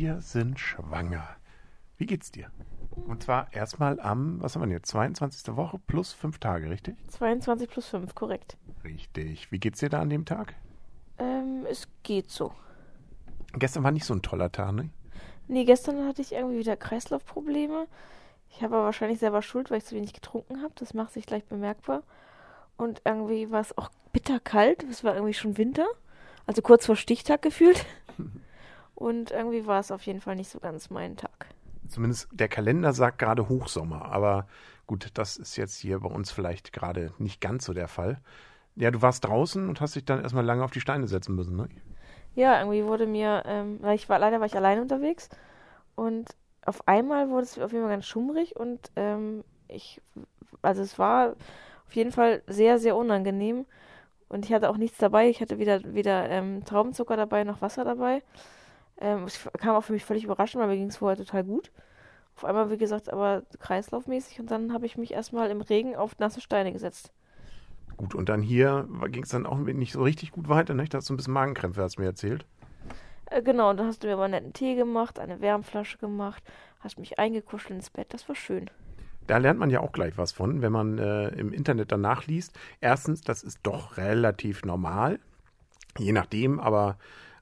Wir sind schwanger. Wie geht's dir? Und zwar erstmal am, was haben wir jetzt, 22. Woche plus fünf Tage, richtig? 22 plus 5, korrekt. Richtig. Wie geht's dir da an dem Tag? Ähm, es geht so. Gestern war nicht so ein toller Tag, ne? Nee, gestern hatte ich irgendwie wieder Kreislaufprobleme. Ich habe aber wahrscheinlich selber Schuld, weil ich zu wenig getrunken habe. Das macht sich gleich bemerkbar. Und irgendwie war es auch bitterkalt. Es war irgendwie schon Winter. Also kurz vor Stichtag gefühlt. Und irgendwie war es auf jeden Fall nicht so ganz mein Tag. Zumindest der Kalender sagt gerade Hochsommer, aber gut, das ist jetzt hier bei uns vielleicht gerade nicht ganz so der Fall. Ja, du warst draußen und hast dich dann erstmal lange auf die Steine setzen müssen, ne? Ja, irgendwie wurde mir, ähm, weil ich war, leider war ich alleine unterwegs und auf einmal wurde es auf jeden Fall ganz schummrig und ähm, ich, also es war auf jeden Fall sehr, sehr unangenehm und ich hatte auch nichts dabei. Ich hatte weder, weder ähm, Traubenzucker dabei noch Wasser dabei. Ähm, es kam auch für mich völlig überraschend, weil mir ging es vorher total gut. Auf einmal, wie gesagt, aber kreislaufmäßig und dann habe ich mich erstmal im Regen auf nasse Steine gesetzt. Gut, und dann hier ging es dann auch nicht so richtig gut weiter, ne? Da hast du ein bisschen Magenkrämpfe, hast du mir erzählt. Äh, genau, und dann hast du mir mal einen netten Tee gemacht, eine Wärmflasche gemacht, hast mich eingekuschelt ins Bett, das war schön. Da lernt man ja auch gleich was von, wenn man äh, im Internet danach liest. Erstens, das ist doch relativ normal, je nachdem, aber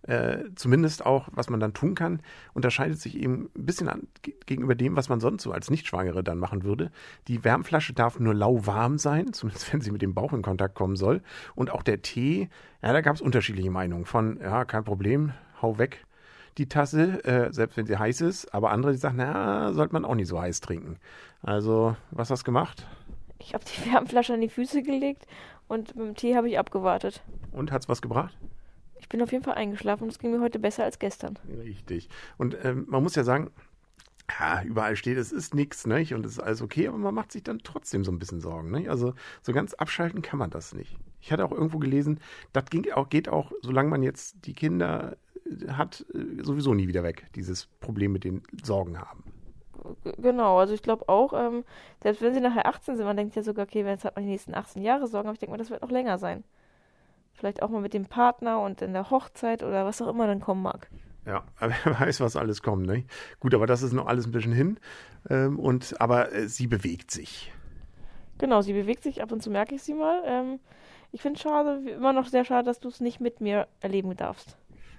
äh, zumindest auch, was man dann tun kann, unterscheidet sich eben ein bisschen an, gegenüber dem, was man sonst so als Nichtschwangere dann machen würde. Die Wärmflasche darf nur lauwarm sein, zumindest wenn sie mit dem Bauch in Kontakt kommen soll. Und auch der Tee, ja, da gab es unterschiedliche Meinungen von, ja, kein Problem, hau weg die Tasse, äh, selbst wenn sie heiß ist. Aber andere, die sagen, na, sollte man auch nicht so heiß trinken. Also, was hast du gemacht? Ich habe die Wärmflasche an die Füße gelegt und mit dem Tee habe ich abgewartet. Und hat's was gebracht? Ich bin auf jeden Fall eingeschlafen und es ging mir heute besser als gestern. Richtig. Und ähm, man muss ja sagen, ja, überall steht, es ist nichts, nicht? Und es ist alles okay, aber man macht sich dann trotzdem so ein bisschen Sorgen, nicht? Also so ganz abschalten kann man das nicht. Ich hatte auch irgendwo gelesen, das ging auch, geht auch, solange man jetzt die Kinder äh, hat, äh, sowieso nie wieder weg, dieses Problem mit den Sorgen haben. Genau, also ich glaube auch, ähm, selbst wenn sie nachher 18 sind, man denkt ja sogar, okay, wenn jetzt hat man die nächsten 18 Jahre Sorgen, aber ich denke mal, das wird noch länger sein. Vielleicht auch mal mit dem Partner und in der Hochzeit oder was auch immer dann kommen mag. Ja, wer weiß, was alles kommt. Ne? Gut, aber das ist noch alles ein bisschen hin. Ähm, und, aber äh, sie bewegt sich. Genau, sie bewegt sich. Ab und zu merke ich sie mal. Ähm, ich finde es schade, immer noch sehr schade, dass du es nicht mit mir erleben darfst.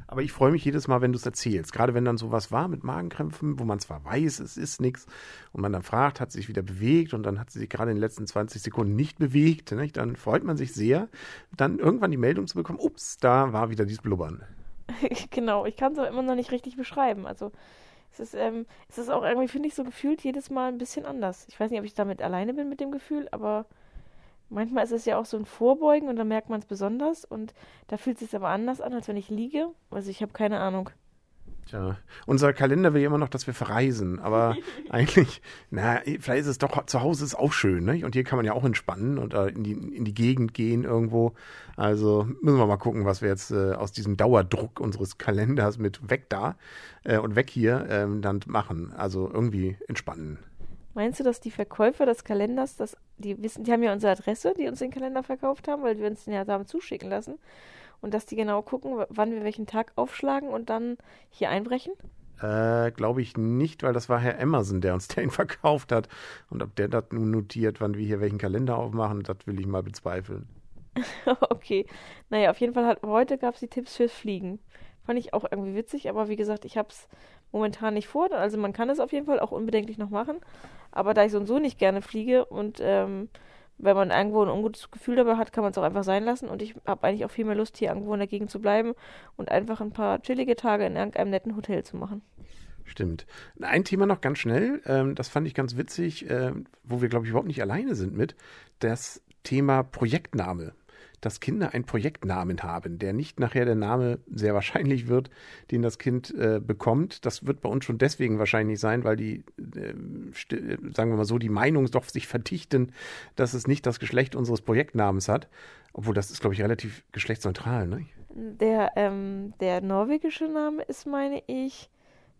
Aber ich freue mich jedes Mal, wenn du es erzählst. Gerade wenn dann sowas war mit Magenkrämpfen, wo man zwar weiß, es ist nichts, und man dann fragt, hat sie sich wieder bewegt und dann hat sie sich gerade in den letzten 20 Sekunden nicht bewegt, nicht? dann freut man sich sehr, dann irgendwann die Meldung zu bekommen, ups, da war wieder dieses Blubbern. genau, ich kann es aber immer noch nicht richtig beschreiben. Also es ist, ähm, es ist auch irgendwie, finde ich, so gefühlt jedes Mal ein bisschen anders. Ich weiß nicht, ob ich damit alleine bin mit dem Gefühl, aber Manchmal ist es ja auch so ein Vorbeugen und dann merkt man es besonders und da fühlt es sich aber anders an, als wenn ich liege. Also ich habe keine Ahnung. Tja, unser Kalender will ja immer noch, dass wir verreisen, aber eigentlich, na, vielleicht ist es doch, zu Hause ist auch schön, ne? Und hier kann man ja auch entspannen und äh, in, die, in die Gegend gehen irgendwo. Also müssen wir mal gucken, was wir jetzt äh, aus diesem Dauerdruck unseres Kalenders mit weg da äh, und weg hier ähm, dann machen. Also irgendwie entspannen. Meinst du, dass die Verkäufer des Kalenders, das, die wissen, die haben ja unsere Adresse, die uns den Kalender verkauft haben, weil wir uns den ja haben zuschicken lassen. Und dass die genau gucken, wann wir welchen Tag aufschlagen und dann hier einbrechen? Äh, glaube ich nicht, weil das war Herr Emerson, der uns den verkauft hat. Und ob der das nun notiert, wann wir hier welchen Kalender aufmachen, das will ich mal bezweifeln. okay. Naja, auf jeden Fall hat heute gab es die Tipps fürs Fliegen. Fand ich auch irgendwie witzig, aber wie gesagt, ich habe es momentan nicht vor. Also man kann es auf jeden Fall auch unbedenklich noch machen. Aber da ich so und so nicht gerne fliege und ähm, wenn man irgendwo ein ungutes Gefühl dabei hat, kann man es auch einfach sein lassen. Und ich habe eigentlich auch viel mehr Lust, hier irgendwo in der Gegend zu bleiben und einfach ein paar chillige Tage in irgendeinem netten Hotel zu machen. Stimmt. Ein Thema noch ganz schnell, ähm, das fand ich ganz witzig, äh, wo wir, glaube ich, überhaupt nicht alleine sind mit, das Thema Projektname dass Kinder einen Projektnamen haben, der nicht nachher der Name sehr wahrscheinlich wird, den das Kind äh, bekommt. Das wird bei uns schon deswegen wahrscheinlich sein, weil die, äh, sagen wir mal so, die Meinungen doch sich verdichten, dass es nicht das Geschlecht unseres Projektnamens hat. Obwohl das ist, glaube ich, relativ geschlechtsneutral, ne? Der, ähm, der norwegische Name ist, meine ich,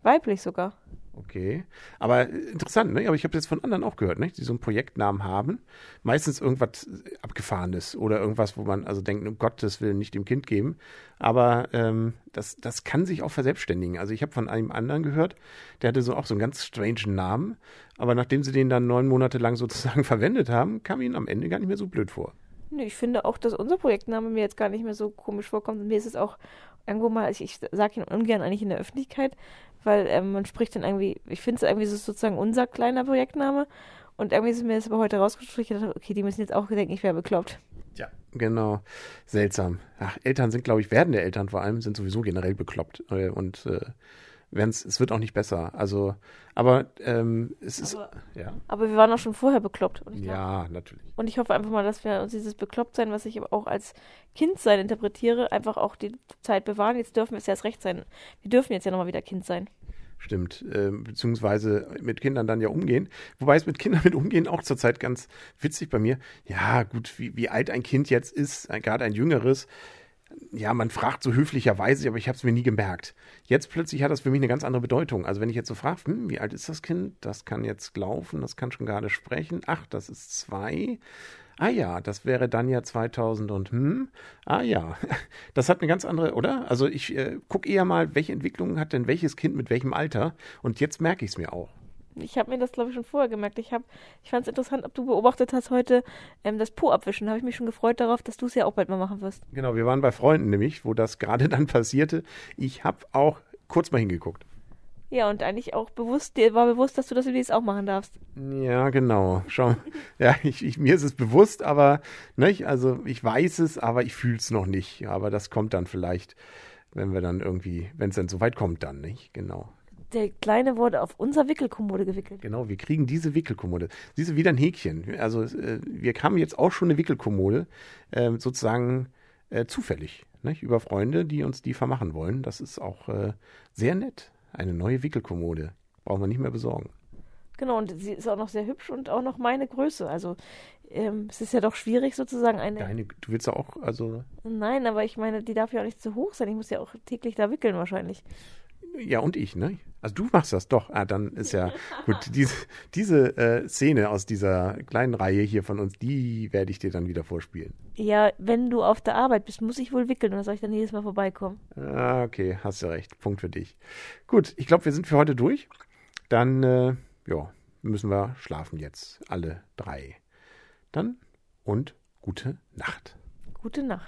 weiblich sogar. Okay. Aber interessant, ne? Aber ich habe jetzt von anderen auch gehört, ne? Die so einen Projektnamen haben. Meistens irgendwas Abgefahrenes oder irgendwas, wo man also denkt, um Gottes Willen nicht dem Kind geben. Aber ähm, das, das kann sich auch verselbstständigen. Also ich habe von einem anderen gehört, der hatte so auch so einen ganz strangen Namen. Aber nachdem sie den dann neun Monate lang sozusagen verwendet haben, kam ihnen am Ende gar nicht mehr so blöd vor. Nee, ich finde auch, dass unser Projektname mir jetzt gar nicht mehr so komisch vorkommt. Mir ist es auch irgendwo mal, also ich sage ihn ungern eigentlich in der Öffentlichkeit, weil ähm, man spricht dann irgendwie, ich finde es irgendwie so sozusagen unser kleiner Projektname. Und irgendwie ist mir das aber heute rausgestrichen, ich dachte, okay, die müssen jetzt auch denken, ich wäre bekloppt. Ja, genau. Seltsam. Ach, Eltern sind, glaube ich, werdende Eltern vor allem, sind sowieso generell bekloppt. Äh, und äh, wenn's, es wird auch nicht besser. Also, aber ähm, es ist. Aber, ja. aber wir waren auch schon vorher bekloppt. Und ich glaub, Ja, natürlich. Und ich hoffe einfach mal, dass wir uns dieses Beklopptsein, was ich auch als Kindsein interpretiere, einfach auch die Zeit bewahren. Jetzt dürfen wir es ja erst recht sein. Wir dürfen jetzt ja nochmal wieder Kind sein. Stimmt, ähm, beziehungsweise mit Kindern dann ja umgehen. Wobei es mit Kindern mit umgehen auch zurzeit ganz witzig bei mir. Ja, gut, wie, wie alt ein Kind jetzt ist, gerade ein jüngeres. Ja, man fragt so höflicherweise, aber ich habe es mir nie gemerkt. Jetzt plötzlich hat das für mich eine ganz andere Bedeutung. Also wenn ich jetzt so frage, hm, wie alt ist das Kind? Das kann jetzt laufen, das kann schon gerade sprechen. Ach, das ist zwei. Ah ja, das wäre dann ja 2000 und hm. Ah ja, das hat eine ganz andere, oder? Also ich äh, gucke eher mal, welche Entwicklungen hat denn welches Kind mit welchem Alter. Und jetzt merke ich es mir auch. Ich habe mir das, glaube ich, schon vorher gemerkt. Ich, hab- ich fand es interessant, ob du beobachtet hast heute ähm, das Po abwischen. Da habe ich mich schon gefreut darauf, dass du es ja auch bald mal machen wirst. Genau, wir waren bei Freunden nämlich, wo das gerade dann passierte. Ich habe auch kurz mal hingeguckt. Ja, und eigentlich auch bewusst, dir war bewusst, dass du das demnächst auch machen darfst. Ja, genau. Schau, ja, ich, ich, mir ist es bewusst, aber nicht, also ich weiß es, aber ich fühle es noch nicht. Aber das kommt dann vielleicht, wenn wir dann irgendwie, wenn es dann so weit kommt, dann nicht. Genau. Der Kleine wurde auf unser Wickelkommode gewickelt. Genau, wir kriegen diese Wickelkommode. Siehst du, wieder ein Häkchen. Also äh, wir kamen jetzt auch schon eine Wickelkommode, äh, sozusagen äh, zufällig, nicht? über Freunde, die uns die vermachen wollen. Das ist auch äh, sehr nett. Eine neue Wickelkommode. Brauchen wir nicht mehr besorgen. Genau, und sie ist auch noch sehr hübsch und auch noch meine Größe. Also ähm, es ist ja doch schwierig sozusagen eine. Deine, du willst ja auch, also, Nein, aber ich meine, die darf ja auch nicht zu hoch sein. Ich muss ja auch täglich da wickeln wahrscheinlich. ja und ich, ne? Also du machst das doch. Ah, dann ist ja gut. Diese, diese äh, Szene aus dieser kleinen Reihe hier von uns, die werde ich dir dann wieder vorspielen. Ja, wenn du auf der Arbeit bist, muss ich wohl wickeln oder soll ich dann jedes Mal vorbeikommen? Ah, okay, hast du recht. Punkt für dich. Gut, ich glaube, wir sind für heute durch. Dann, äh, ja, müssen wir schlafen jetzt. Alle drei. Dann und gute Nacht. Gute Nacht.